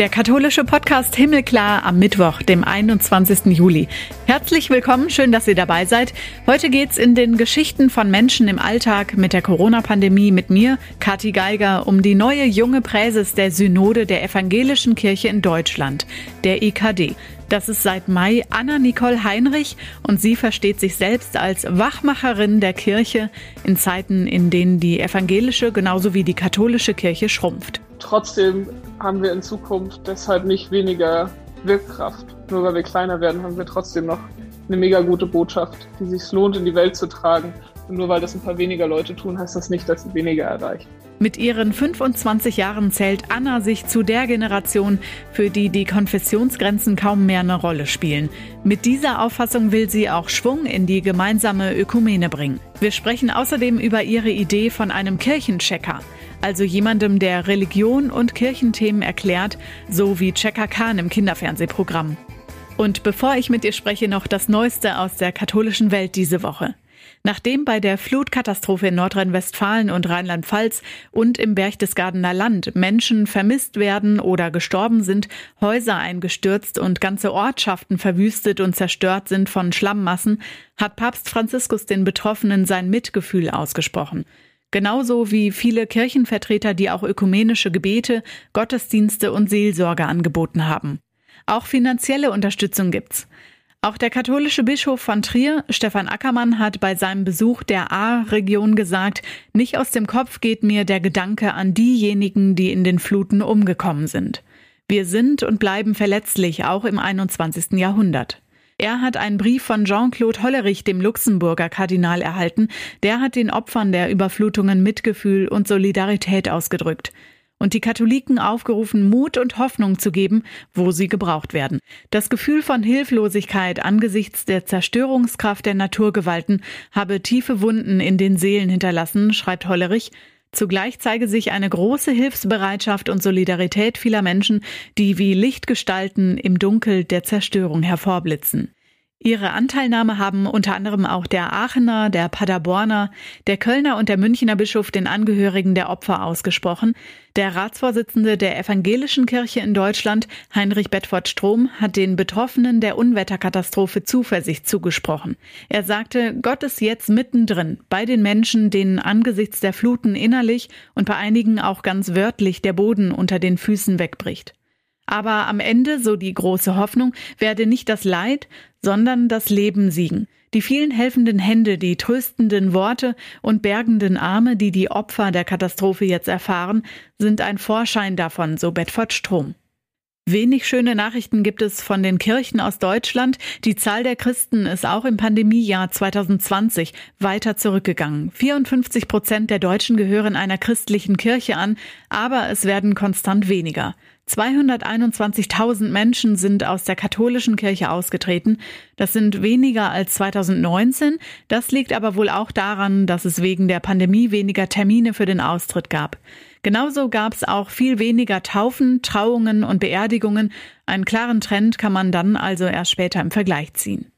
Der katholische Podcast Himmelklar am Mittwoch, dem 21. Juli. Herzlich willkommen, schön, dass ihr dabei seid. Heute geht's in den Geschichten von Menschen im Alltag mit der Corona-Pandemie mit mir, Kathi Geiger, um die neue junge Präses der Synode der Evangelischen Kirche in Deutschland, der EKD. Das ist seit Mai Anna Nicole Heinrich und sie versteht sich selbst als Wachmacherin der Kirche in Zeiten, in denen die evangelische genauso wie die katholische Kirche schrumpft. Trotzdem haben wir in Zukunft deshalb nicht weniger Wirkkraft. Nur weil wir kleiner werden, haben wir trotzdem noch eine mega gute Botschaft, die sich lohnt, in die Welt zu tragen. Nur weil das ein paar weniger Leute tun, heißt das nicht, dass sie weniger erreichen. Mit ihren 25 Jahren zählt Anna sich zu der Generation, für die die Konfessionsgrenzen kaum mehr eine Rolle spielen. Mit dieser Auffassung will sie auch Schwung in die gemeinsame Ökumene bringen. Wir sprechen außerdem über ihre Idee von einem Kirchenchecker also jemandem, der Religion und Kirchenthemen erklärt, so wie Checker Khan im Kinderfernsehprogramm. Und bevor ich mit dir spreche, noch das Neueste aus der katholischen Welt diese Woche. Nachdem bei der Flutkatastrophe in Nordrhein-Westfalen und Rheinland-Pfalz und im Berchtesgadener Land Menschen vermisst werden oder gestorben sind, Häuser eingestürzt und ganze Ortschaften verwüstet und zerstört sind von Schlammmassen, hat Papst Franziskus den Betroffenen sein Mitgefühl ausgesprochen. Genauso wie viele Kirchenvertreter, die auch ökumenische Gebete, Gottesdienste und Seelsorge angeboten haben. Auch finanzielle Unterstützung gibt's. Auch der katholische Bischof von Trier, Stefan Ackermann, hat bei seinem Besuch der A-Region gesagt, nicht aus dem Kopf geht mir der Gedanke an diejenigen, die in den Fluten umgekommen sind. Wir sind und bleiben verletzlich, auch im 21. Jahrhundert. Er hat einen Brief von Jean-Claude Hollerich, dem Luxemburger Kardinal, erhalten. Der hat den Opfern der Überflutungen Mitgefühl und Solidarität ausgedrückt und die Katholiken aufgerufen, Mut und Hoffnung zu geben, wo sie gebraucht werden. Das Gefühl von Hilflosigkeit angesichts der Zerstörungskraft der Naturgewalten habe tiefe Wunden in den Seelen hinterlassen, schreibt Hollerich. Zugleich zeige sich eine große Hilfsbereitschaft und Solidarität vieler Menschen, die wie Lichtgestalten im Dunkel der Zerstörung hervorblitzen. Ihre Anteilnahme haben unter anderem auch der Aachener, der Paderborner, der Kölner und der Münchner Bischof den Angehörigen der Opfer ausgesprochen. Der Ratsvorsitzende der Evangelischen Kirche in Deutschland, Heinrich Bedford Strom, hat den Betroffenen der Unwetterkatastrophe Zuversicht zugesprochen. Er sagte, Gott ist jetzt mittendrin bei den Menschen, denen angesichts der Fluten innerlich und bei einigen auch ganz wörtlich der Boden unter den Füßen wegbricht. Aber am Ende, so die große Hoffnung, werde nicht das Leid, sondern das Leben siegen. Die vielen helfenden Hände, die tröstenden Worte und bergenden Arme, die die Opfer der Katastrophe jetzt erfahren, sind ein Vorschein davon, so Bedford Strom. Wenig schöne Nachrichten gibt es von den Kirchen aus Deutschland. Die Zahl der Christen ist auch im Pandemiejahr 2020 weiter zurückgegangen. 54 Prozent der Deutschen gehören einer christlichen Kirche an, aber es werden konstant weniger. 221.000 Menschen sind aus der katholischen Kirche ausgetreten. Das sind weniger als 2019. Das liegt aber wohl auch daran, dass es wegen der Pandemie weniger Termine für den Austritt gab. Genauso gab es auch viel weniger Taufen, Trauungen und Beerdigungen. Einen klaren Trend kann man dann also erst später im Vergleich ziehen.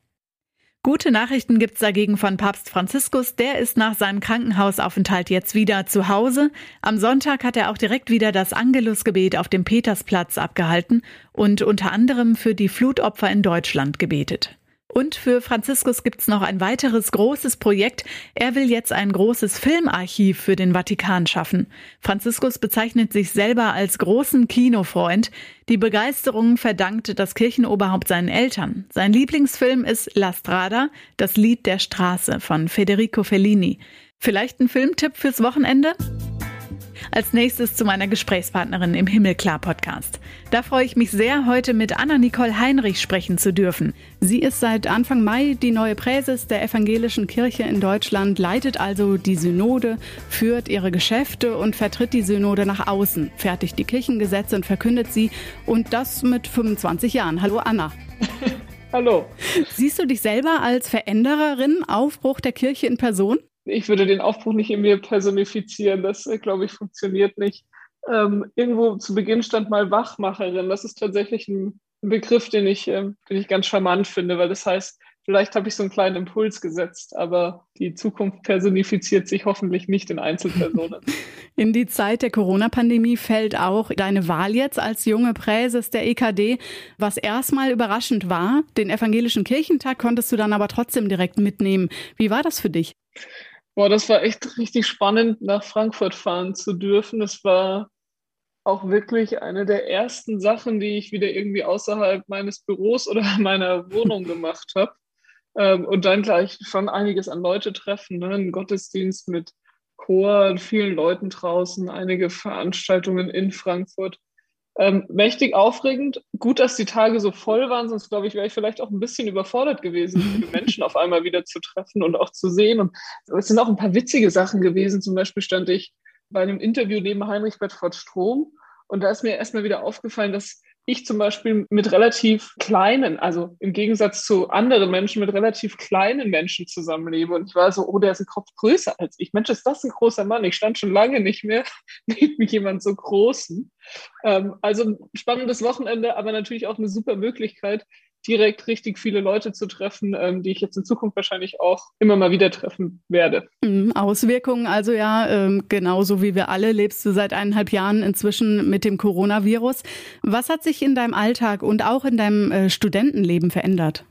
Gute Nachrichten gibt's dagegen von Papst Franziskus. Der ist nach seinem Krankenhausaufenthalt jetzt wieder zu Hause. Am Sonntag hat er auch direkt wieder das Angelusgebet auf dem Petersplatz abgehalten und unter anderem für die Flutopfer in Deutschland gebetet. Und für Franziskus gibt's noch ein weiteres großes Projekt. Er will jetzt ein großes Filmarchiv für den Vatikan schaffen. Franziskus bezeichnet sich selber als großen Kinofreund. Die Begeisterung verdankt das Kirchenoberhaupt seinen Eltern. Sein Lieblingsfilm ist La Strada, das Lied der Straße von Federico Fellini. Vielleicht ein Filmtipp fürs Wochenende? Als nächstes zu meiner Gesprächspartnerin im Himmelklar Podcast. Da freue ich mich sehr, heute mit Anna-Nicole Heinrich sprechen zu dürfen. Sie ist seit Anfang Mai die neue Präses der Evangelischen Kirche in Deutschland, leitet also die Synode, führt ihre Geschäfte und vertritt die Synode nach außen, fertigt die Kirchengesetze und verkündet sie. Und das mit 25 Jahren. Hallo Anna. Hallo. Siehst du dich selber als Verändererin, Aufbruch der Kirche in Person? Ich würde den Aufbruch nicht in mir personifizieren. Das, äh, glaube ich, funktioniert nicht. Ähm, irgendwo zu Beginn stand mal Wachmacherin. Das ist tatsächlich ein, Begriff, den ich, ähm, den ich ganz charmant finde, weil das heißt, Vielleicht habe ich so einen kleinen Impuls gesetzt, aber die Zukunft personifiziert sich hoffentlich nicht in Einzelpersonen. In die Zeit der Corona-Pandemie fällt auch deine Wahl jetzt als junge Präses der EKD, was erstmal überraschend war. Den evangelischen Kirchentag konntest du dann aber trotzdem direkt mitnehmen. Wie war das für dich? Boah, das war echt richtig spannend, nach Frankfurt fahren zu dürfen. Das war auch wirklich eine der ersten Sachen, die ich wieder irgendwie außerhalb meines Büros oder meiner Wohnung gemacht habe. Ähm, und dann gleich schon einiges an Leute treffen, ne? ein Gottesdienst mit Chor, vielen Leuten draußen, einige Veranstaltungen in Frankfurt. Ähm, mächtig aufregend. Gut, dass die Tage so voll waren, sonst glaube ich, wäre ich vielleicht auch ein bisschen überfordert gewesen, viele Menschen auf einmal wieder zu treffen und auch zu sehen. Und es sind auch ein paar witzige Sachen gewesen. Zum Beispiel stand ich bei einem Interview neben Heinrich Bedford Strom und da ist mir erstmal wieder aufgefallen, dass ich zum Beispiel mit relativ kleinen, also im Gegensatz zu anderen Menschen, mit relativ kleinen Menschen zusammenlebe. Und ich war so, oh, der ist ein Kopf größer als ich. Mensch, ist das ein großer Mann? Ich stand schon lange nicht mehr neben jemand so großen. Ähm, also spannendes Wochenende, aber natürlich auch eine super Möglichkeit, direkt richtig viele Leute zu treffen, ähm, die ich jetzt in Zukunft wahrscheinlich auch immer mal wieder treffen werde. Mhm, Auswirkungen also ja, ähm, genauso wie wir alle lebst du seit eineinhalb Jahren inzwischen mit dem Coronavirus. Was hat sich in deinem Alltag und auch in deinem äh, Studentenleben verändert?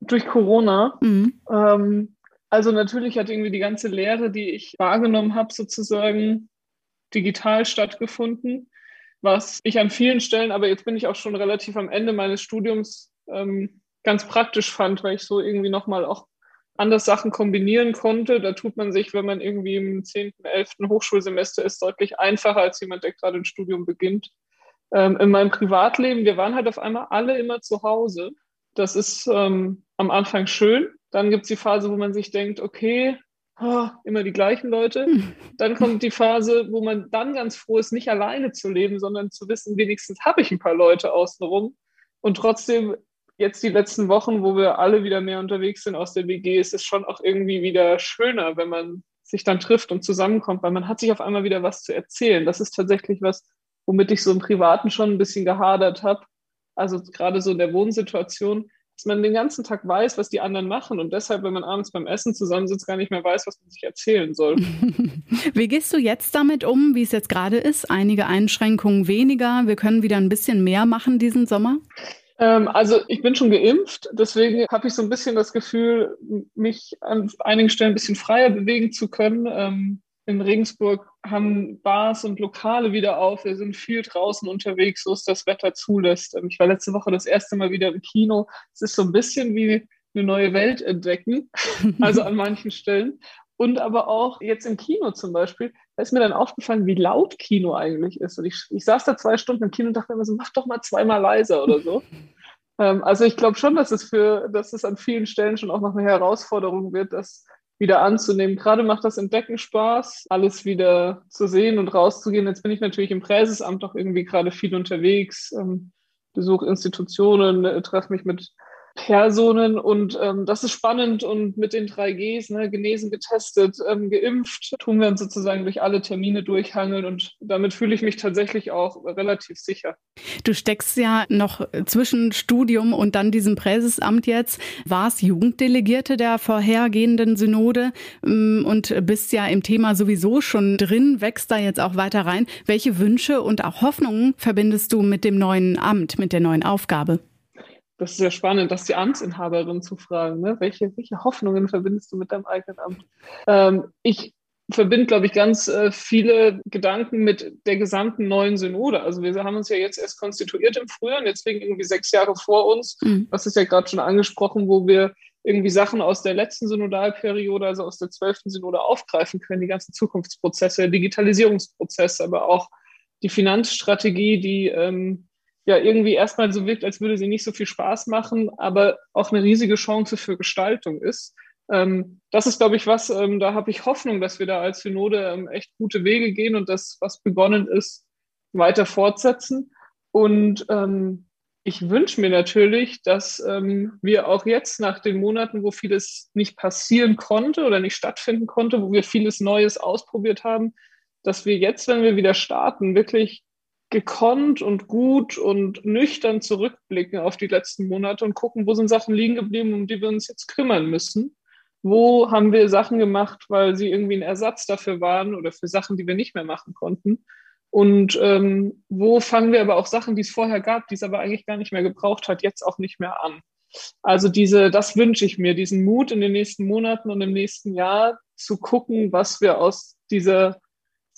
Durch Corona. Mhm. Ähm, also natürlich hat irgendwie die ganze Lehre, die ich wahrgenommen habe, sozusagen digital stattgefunden was ich an vielen Stellen, aber jetzt bin ich auch schon relativ am Ende meines Studiums ähm, ganz praktisch fand, weil ich so irgendwie nochmal auch anders Sachen kombinieren konnte. Da tut man sich, wenn man irgendwie im 10., 11. Hochschulsemester ist, deutlich einfacher als jemand, der gerade ein Studium beginnt. Ähm, in meinem Privatleben, wir waren halt auf einmal alle immer zu Hause. Das ist ähm, am Anfang schön. Dann gibt es die Phase, wo man sich denkt, okay, oh, immer die gleichen Leute. Dann kommt die Phase, wo man dann ganz froh ist, nicht alleine zu leben, sondern zu wissen, wenigstens habe ich ein paar Leute außenrum. Und trotzdem jetzt die letzten Wochen, wo wir alle wieder mehr unterwegs sind aus der WG, ist es schon auch irgendwie wieder schöner, wenn man sich dann trifft und zusammenkommt, weil man hat sich auf einmal wieder was zu erzählen. Das ist tatsächlich was, womit ich so im Privaten schon ein bisschen gehadert habe. Also gerade so in der Wohnsituation, dass man den ganzen Tag weiß, was die anderen machen und deshalb, wenn man abends beim Essen zusammensitzt, gar nicht mehr weiß, was man sich erzählen soll. Wie gehst du jetzt damit um, wie es jetzt gerade ist? Einige Einschränkungen weniger. Wir können wieder ein bisschen mehr machen diesen Sommer? Ähm, also ich bin schon geimpft, deswegen habe ich so ein bisschen das Gefühl, mich an einigen Stellen ein bisschen freier bewegen zu können. Ähm, in Regensburg haben Bars und Lokale wieder auf. Wir sind viel draußen unterwegs, so es das Wetter zulässt. Ähm, ich war letzte Woche das erste Mal wieder im Kino. Es ist so ein bisschen wie eine neue Welt entdecken, also an manchen Stellen. Und aber auch jetzt im Kino zum Beispiel, da ist mir dann aufgefallen, wie laut Kino eigentlich ist. Und ich, ich saß da zwei Stunden im Kino und dachte mir so, mach doch mal zweimal leiser oder so. ähm, also ich glaube schon, dass es für, dass es an vielen Stellen schon auch noch eine Herausforderung wird, das wieder anzunehmen. Gerade macht das Entdecken Spaß, alles wieder zu sehen und rauszugehen. Jetzt bin ich natürlich im Präsesamt auch irgendwie gerade viel unterwegs, ähm, besuche Institutionen, äh, treffe mich mit Personen und ähm, das ist spannend und mit den 3Gs, ne, genesen, getestet, ähm, geimpft, tun wir uns sozusagen durch alle Termine durchhangeln und damit fühle ich mich tatsächlich auch relativ sicher. Du steckst ja noch zwischen Studium und dann diesem Präsesamt jetzt, warst Jugenddelegierte der vorhergehenden Synode ähm, und bist ja im Thema sowieso schon drin, wächst da jetzt auch weiter rein. Welche Wünsche und auch Hoffnungen verbindest du mit dem neuen Amt, mit der neuen Aufgabe? Das ist ja spannend, das die Amtsinhaberin zu fragen. Ne? Welche, welche Hoffnungen verbindest du mit deinem eigenen Amt? Ähm, ich verbinde, glaube ich, ganz äh, viele Gedanken mit der gesamten neuen Synode. Also wir haben uns ja jetzt erst konstituiert im Frühjahr und jetzt liegen irgendwie sechs Jahre vor uns. Mhm. Das ist ja gerade schon angesprochen, wo wir irgendwie Sachen aus der letzten Synodalperiode, also aus der zwölften Synode aufgreifen können, die ganzen Zukunftsprozesse, Digitalisierungsprozesse, aber auch die Finanzstrategie, die ähm, ja irgendwie erstmal so wirkt, als würde sie nicht so viel Spaß machen, aber auch eine riesige Chance für Gestaltung ist. Ähm, das ist, glaube ich, was, ähm, da habe ich Hoffnung, dass wir da als Synode ähm, echt gute Wege gehen und das, was begonnen ist, weiter fortsetzen. Und ähm, ich wünsche mir natürlich, dass ähm, wir auch jetzt nach den Monaten, wo vieles nicht passieren konnte oder nicht stattfinden konnte, wo wir vieles Neues ausprobiert haben, dass wir jetzt, wenn wir wieder starten, wirklich gekonnt und gut und nüchtern zurückblicken auf die letzten Monate und gucken, wo sind Sachen liegen geblieben, um die wir uns jetzt kümmern müssen. Wo haben wir Sachen gemacht, weil sie irgendwie ein Ersatz dafür waren oder für Sachen, die wir nicht mehr machen konnten. Und ähm, wo fangen wir aber auch Sachen, die es vorher gab, die es aber eigentlich gar nicht mehr gebraucht hat, jetzt auch nicht mehr an. Also diese, das wünsche ich mir, diesen Mut in den nächsten Monaten und im nächsten Jahr zu gucken, was wir aus dieser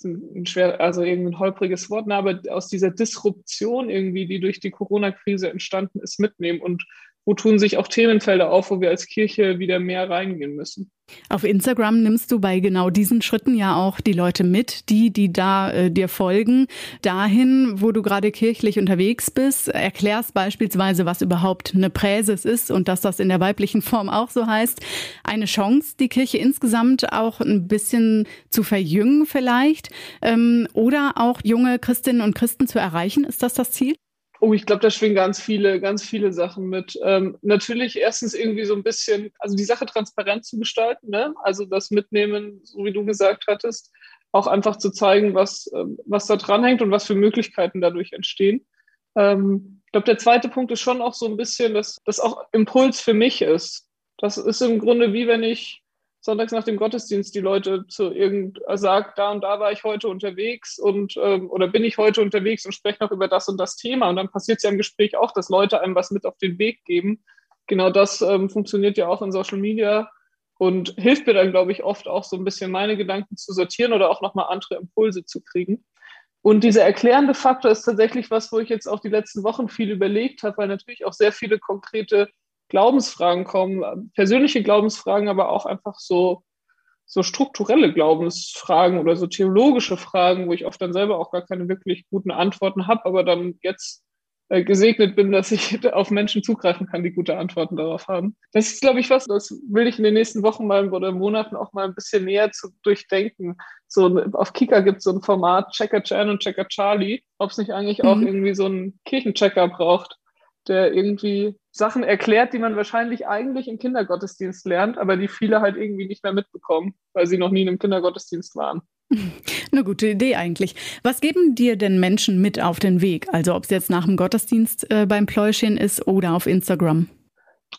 ein schwer, also irgendein holpriges Wort, aber aus dieser Disruption irgendwie, die durch die Corona-Krise entstanden ist, mitnehmen. Und wo tun sich auch Themenfelder auf, wo wir als Kirche wieder mehr reingehen müssen. Auf Instagram nimmst du bei genau diesen Schritten ja auch die Leute mit, die, die da äh, dir folgen, dahin, wo du gerade kirchlich unterwegs bist, erklärst beispielsweise, was überhaupt eine Präses ist und dass das in der weiblichen Form auch so heißt. Eine Chance, die Kirche insgesamt auch ein bisschen zu verjüngen vielleicht ähm, oder auch junge Christinnen und Christen zu erreichen. Ist das das Ziel? Oh, ich glaube, da schwingen ganz viele, ganz viele Sachen mit. Ähm, natürlich erstens irgendwie so ein bisschen, also die Sache transparent zu gestalten, ne? Also das Mitnehmen, so wie du gesagt hattest, auch einfach zu zeigen, was, ähm, was da dranhängt und was für Möglichkeiten dadurch entstehen. Ähm, ich glaube, der zweite Punkt ist schon auch so ein bisschen, dass das auch Impuls für mich ist. Das ist im Grunde wie wenn ich sonntags nach dem Gottesdienst die Leute zu irgend äh, sagt, da und da war ich heute unterwegs und ähm, oder bin ich heute unterwegs und spreche noch über das und das Thema. Und dann passiert es ja im Gespräch auch, dass Leute einem was mit auf den Weg geben. Genau das ähm, funktioniert ja auch in Social Media und hilft mir dann, glaube ich, oft auch so ein bisschen meine Gedanken zu sortieren oder auch nochmal andere Impulse zu kriegen. Und dieser erklärende Faktor ist tatsächlich was, wo ich jetzt auch die letzten Wochen viel überlegt habe, weil natürlich auch sehr viele konkrete Glaubensfragen kommen, persönliche Glaubensfragen, aber auch einfach so, so strukturelle Glaubensfragen oder so theologische Fragen, wo ich oft dann selber auch gar keine wirklich guten Antworten habe, aber dann jetzt äh, gesegnet bin, dass ich auf Menschen zugreifen kann, die gute Antworten darauf haben. Das ist, glaube ich, was, das will ich in den nächsten Wochen mal oder Monaten auch mal ein bisschen näher zu durchdenken. So auf Kika gibt es so ein Format Checker Chan und Checker Charlie, ob es nicht eigentlich mhm. auch irgendwie so einen Kirchenchecker braucht der irgendwie Sachen erklärt, die man wahrscheinlich eigentlich im Kindergottesdienst lernt, aber die viele halt irgendwie nicht mehr mitbekommen, weil sie noch nie in einem Kindergottesdienst waren. Eine gute Idee eigentlich. Was geben dir denn Menschen mit auf den Weg? Also ob es jetzt nach dem Gottesdienst äh, beim Pläuschen ist oder auf Instagram?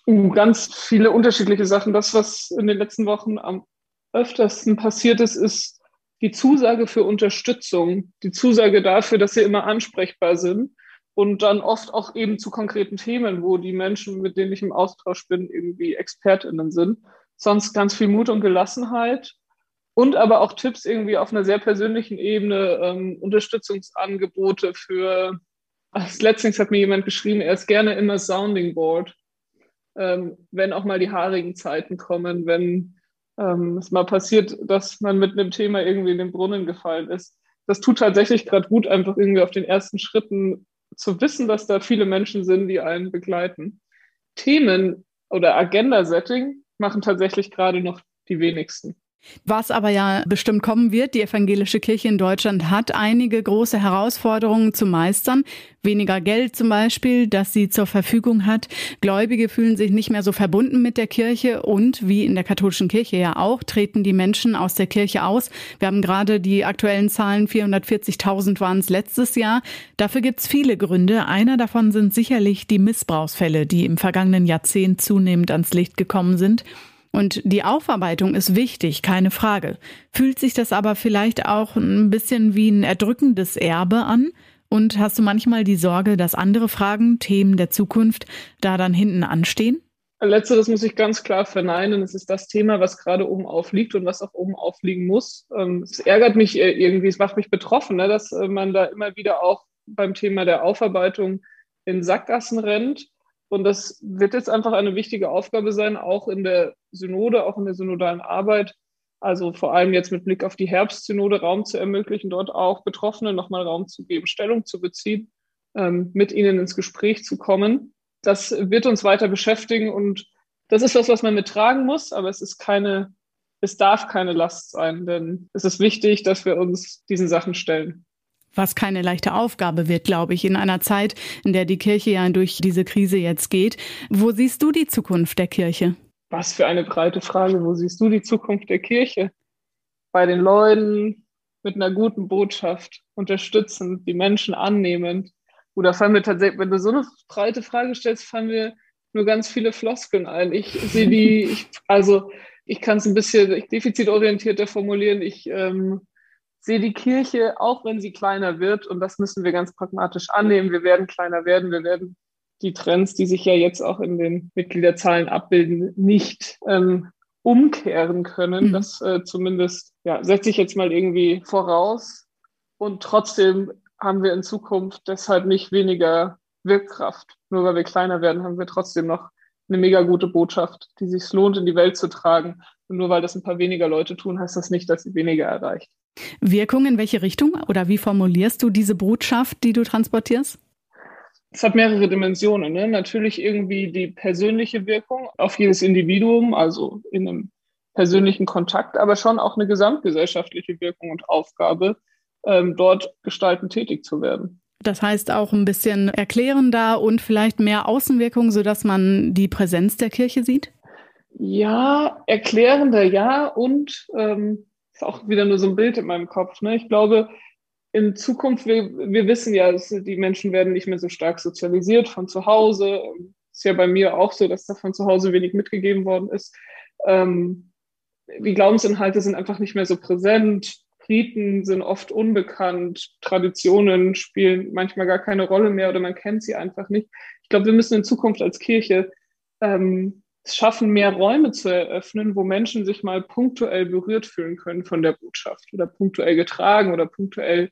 Uh, ganz viele unterschiedliche Sachen. Das, was in den letzten Wochen am öftersten passiert ist, ist die Zusage für Unterstützung, die Zusage dafür, dass sie immer ansprechbar sind und dann oft auch eben zu konkreten Themen, wo die Menschen, mit denen ich im Austausch bin, irgendwie ExpertInnen sind. Sonst ganz viel Mut und Gelassenheit und aber auch Tipps irgendwie auf einer sehr persönlichen Ebene, ähm, Unterstützungsangebote für, als letztens hat mir jemand geschrieben, er ist gerne immer Sounding Board, ähm, wenn auch mal die haarigen Zeiten kommen, wenn ähm, es mal passiert, dass man mit einem Thema irgendwie in den Brunnen gefallen ist. Das tut tatsächlich gerade gut, einfach irgendwie auf den ersten Schritten zu wissen, dass da viele Menschen sind, die einen begleiten. Themen oder Agenda-Setting machen tatsächlich gerade noch die wenigsten. Was aber ja bestimmt kommen wird, die evangelische Kirche in Deutschland hat einige große Herausforderungen zu meistern. Weniger Geld zum Beispiel, das sie zur Verfügung hat. Gläubige fühlen sich nicht mehr so verbunden mit der Kirche und wie in der katholischen Kirche ja auch, treten die Menschen aus der Kirche aus. Wir haben gerade die aktuellen Zahlen, 440.000 waren es letztes Jahr. Dafür gibt es viele Gründe. Einer davon sind sicherlich die Missbrauchsfälle, die im vergangenen Jahrzehnt zunehmend ans Licht gekommen sind. Und die Aufarbeitung ist wichtig, keine Frage. Fühlt sich das aber vielleicht auch ein bisschen wie ein erdrückendes Erbe an? Und hast du manchmal die Sorge, dass andere Fragen, Themen der Zukunft da dann hinten anstehen? Letzteres muss ich ganz klar verneinen. Es ist das Thema, was gerade oben aufliegt und was auch oben aufliegen muss. Ähm, es ärgert mich äh, irgendwie, es macht mich betroffen, ne, dass äh, man da immer wieder auch beim Thema der Aufarbeitung in Sackgassen rennt. Und das wird jetzt einfach eine wichtige Aufgabe sein, auch in der Synode, auch in der synodalen Arbeit. Also vor allem jetzt mit Blick auf die Herbstsynode Raum zu ermöglichen, dort auch Betroffenen nochmal Raum zu geben, Stellung zu beziehen, ähm, mit ihnen ins Gespräch zu kommen. Das wird uns weiter beschäftigen und das ist was, was man mittragen muss, aber es ist keine, es darf keine Last sein, denn es ist wichtig, dass wir uns diesen Sachen stellen was keine leichte Aufgabe wird, glaube ich, in einer Zeit, in der die Kirche ja durch diese Krise jetzt geht. Wo siehst du die Zukunft der Kirche? Was für eine breite Frage. Wo siehst du die Zukunft der Kirche? Bei den Leuten, mit einer guten Botschaft, unterstützend, die Menschen annehmend. Oder fallen wir tatsächlich, wenn du so eine breite Frage stellst, fallen wir nur ganz viele Floskeln ein. Ich sehe die, ich, also ich kann es ein bisschen defizitorientierter formulieren. Ich ähm, sehe die Kirche, auch wenn sie kleiner wird, und das müssen wir ganz pragmatisch annehmen, wir werden kleiner werden, wir werden die Trends, die sich ja jetzt auch in den Mitgliederzahlen abbilden, nicht ähm, umkehren können. Mhm. Das äh, zumindest, ja, setze ich jetzt mal irgendwie voraus. Und trotzdem haben wir in Zukunft deshalb nicht weniger Wirkkraft. Nur weil wir kleiner werden, haben wir trotzdem noch eine mega gute Botschaft, die sich lohnt, in die Welt zu tragen. Und nur weil das ein paar weniger Leute tun, heißt das nicht, dass sie weniger erreicht. Wirkung in welche Richtung oder wie formulierst du diese Botschaft, die du transportierst? Es hat mehrere Dimensionen. Ne? Natürlich irgendwie die persönliche Wirkung auf jedes Individuum, also in einem persönlichen Kontakt, aber schon auch eine gesamtgesellschaftliche Wirkung und Aufgabe, ähm, dort gestaltend tätig zu werden. Das heißt auch ein bisschen erklärender und vielleicht mehr Außenwirkung, sodass man die Präsenz der Kirche sieht? Ja, erklärender ja und ähm, ist auch wieder nur so ein Bild in meinem Kopf. Ne? Ich glaube, in Zukunft, wir, wir wissen ja, die Menschen werden nicht mehr so stark sozialisiert von zu Hause. Ist ja bei mir auch so, dass da von zu Hause wenig mitgegeben worden ist. Ähm, die Glaubensinhalte sind einfach nicht mehr so präsent. Riten sind oft unbekannt, Traditionen spielen manchmal gar keine Rolle mehr oder man kennt sie einfach nicht. Ich glaube, wir müssen in Zukunft als Kirche ähm, es schaffen, mehr Räume zu eröffnen, wo Menschen sich mal punktuell berührt fühlen können von der Botschaft oder punktuell getragen oder punktuell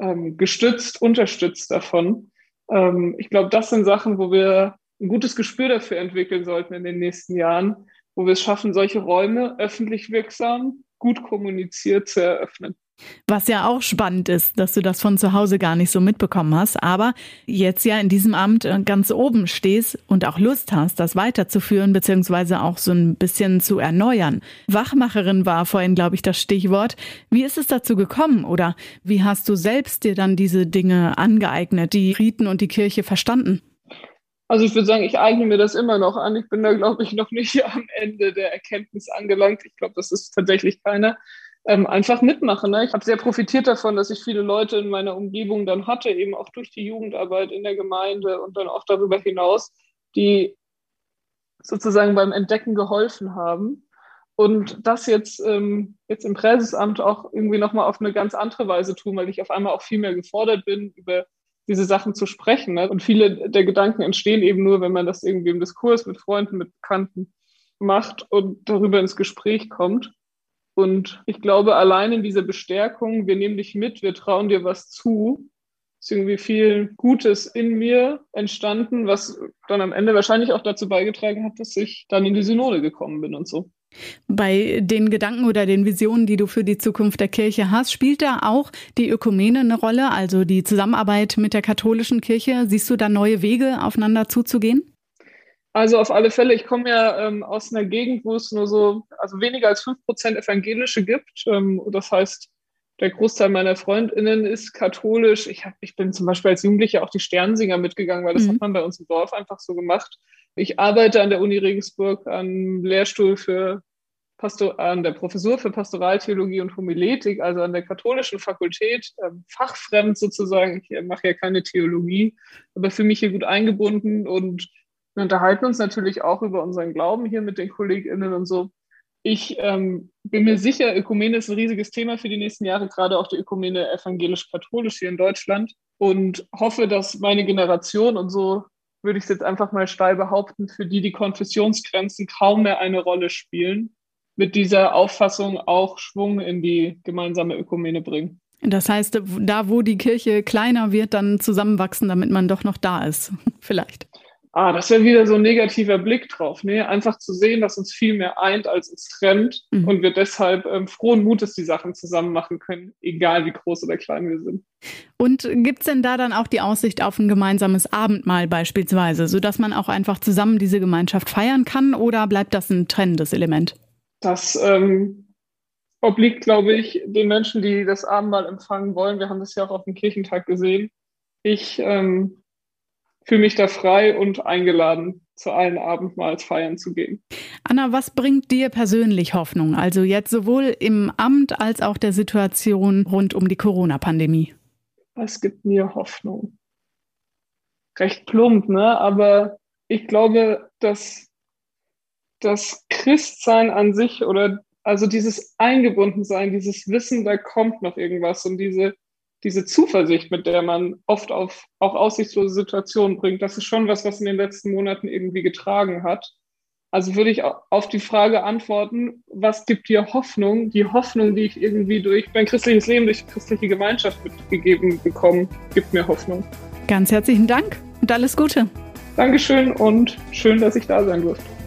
ähm, gestützt, unterstützt davon. Ähm, ich glaube, das sind Sachen, wo wir ein gutes Gespür dafür entwickeln sollten in den nächsten Jahren, wo wir es schaffen, solche Räume öffentlich wirksam, gut kommuniziert zu eröffnen. Was ja auch spannend ist, dass du das von zu Hause gar nicht so mitbekommen hast, aber jetzt ja in diesem Amt äh, ganz oben stehst und auch Lust hast, das weiterzuführen, beziehungsweise auch so ein bisschen zu erneuern. Wachmacherin war vorhin, glaube ich, das Stichwort. Wie ist es dazu gekommen oder wie hast du selbst dir dann diese Dinge angeeignet, die Riten und die Kirche verstanden? Also ich würde sagen, ich eigne mir das immer noch an. Ich bin da, glaube ich, noch nicht am Ende der Erkenntnis angelangt. Ich glaube, das ist tatsächlich keiner. Ähm, einfach mitmachen. Ne? Ich habe sehr profitiert davon, dass ich viele Leute in meiner Umgebung dann hatte, eben auch durch die Jugendarbeit in der Gemeinde und dann auch darüber hinaus, die sozusagen beim Entdecken geholfen haben. Und das jetzt, ähm, jetzt im Präsesamt auch irgendwie nochmal auf eine ganz andere Weise tun, weil ich auf einmal auch viel mehr gefordert bin, über diese Sachen zu sprechen. Ne? Und viele der Gedanken entstehen eben nur, wenn man das irgendwie im Diskurs mit Freunden, mit Bekannten macht und darüber ins Gespräch kommt. Und ich glaube, allein in dieser Bestärkung, wir nehmen dich mit, wir trauen dir was zu, ist irgendwie viel Gutes in mir entstanden, was dann am Ende wahrscheinlich auch dazu beigetragen hat, dass ich dann in die Synode gekommen bin und so. Bei den Gedanken oder den Visionen, die du für die Zukunft der Kirche hast, spielt da auch die Ökumene eine Rolle, also die Zusammenarbeit mit der katholischen Kirche? Siehst du da neue Wege, aufeinander zuzugehen? Also auf alle Fälle, ich komme ja ähm, aus einer Gegend, wo es nur so, also weniger als fünf Prozent Evangelische gibt. Ähm, das heißt, der Großteil meiner FreundInnen ist katholisch. Ich, hab, ich bin zum Beispiel als Jugendliche auch die Sternsinger mitgegangen, weil das mhm. hat man bei uns im Dorf einfach so gemacht. Ich arbeite an der Uni Regensburg am Lehrstuhl für Pastor, an der Professur für Pastoraltheologie und Homiletik, also an der katholischen Fakultät, äh, fachfremd sozusagen. Ich mache ja keine Theologie, aber für mich hier gut eingebunden und wir unterhalten uns natürlich auch über unseren Glauben hier mit den KollegInnen und so. Ich ähm, bin mir sicher, Ökumene ist ein riesiges Thema für die nächsten Jahre, gerade auch die Ökumene evangelisch-katholisch hier in Deutschland. Und hoffe, dass meine Generation und so würde ich es jetzt einfach mal steil behaupten, für die die Konfessionsgrenzen kaum mehr eine Rolle spielen, mit dieser Auffassung auch Schwung in die gemeinsame Ökumene bringen. Das heißt, da wo die Kirche kleiner wird, dann zusammenwachsen, damit man doch noch da ist, vielleicht. Ah, das wäre wieder so ein negativer Blick drauf. Nee, einfach zu sehen, dass uns viel mehr eint, als uns trennt mhm. und wir deshalb ähm, frohen Mutes die Sachen zusammen machen können, egal wie groß oder klein wir sind. Und gibt's denn da dann auch die Aussicht auf ein gemeinsames Abendmahl beispielsweise, sodass man auch einfach zusammen diese Gemeinschaft feiern kann oder bleibt das ein trennendes Element? Das ähm, obliegt, glaube ich, den Menschen, die das Abendmahl empfangen wollen. Wir haben das ja auch auf dem Kirchentag gesehen. Ich ähm, fühle mich da frei und eingeladen, zu allen Abendmahlsfeiern zu gehen. Anna, was bringt dir persönlich Hoffnung? Also jetzt sowohl im Amt als auch der Situation rund um die Corona-Pandemie. Was gibt mir Hoffnung? Recht plump, ne? Aber ich glaube, dass das Christsein an sich oder also dieses Eingebundensein, dieses Wissen, da kommt noch irgendwas und diese, diese Zuversicht, mit der man oft auf auch aussichtslose Situationen bringt, das ist schon was, was in den letzten Monaten irgendwie getragen hat. Also würde ich auf die Frage antworten, was gibt dir Hoffnung? Die Hoffnung, die ich irgendwie durch mein christliches Leben, durch christliche Gemeinschaft mitgegeben bekomme, gibt mir Hoffnung. Ganz herzlichen Dank und alles Gute. Dankeschön und schön, dass ich da sein durfte.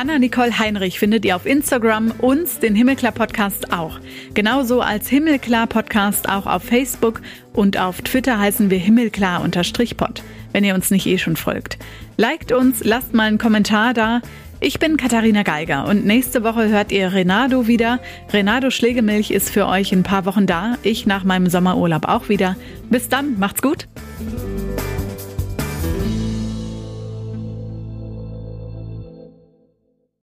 Anna Nicole Heinrich findet ihr auf Instagram, uns, den Himmelklar Podcast auch. Genauso als Himmelklar Podcast auch auf Facebook und auf Twitter heißen wir Himmelklar-Pod, wenn ihr uns nicht eh schon folgt. Liked uns, lasst mal einen Kommentar da. Ich bin Katharina Geiger und nächste Woche hört ihr Renato wieder. Renato Schlegelmilch ist für euch in ein paar Wochen da, ich nach meinem Sommerurlaub auch wieder. Bis dann, macht's gut.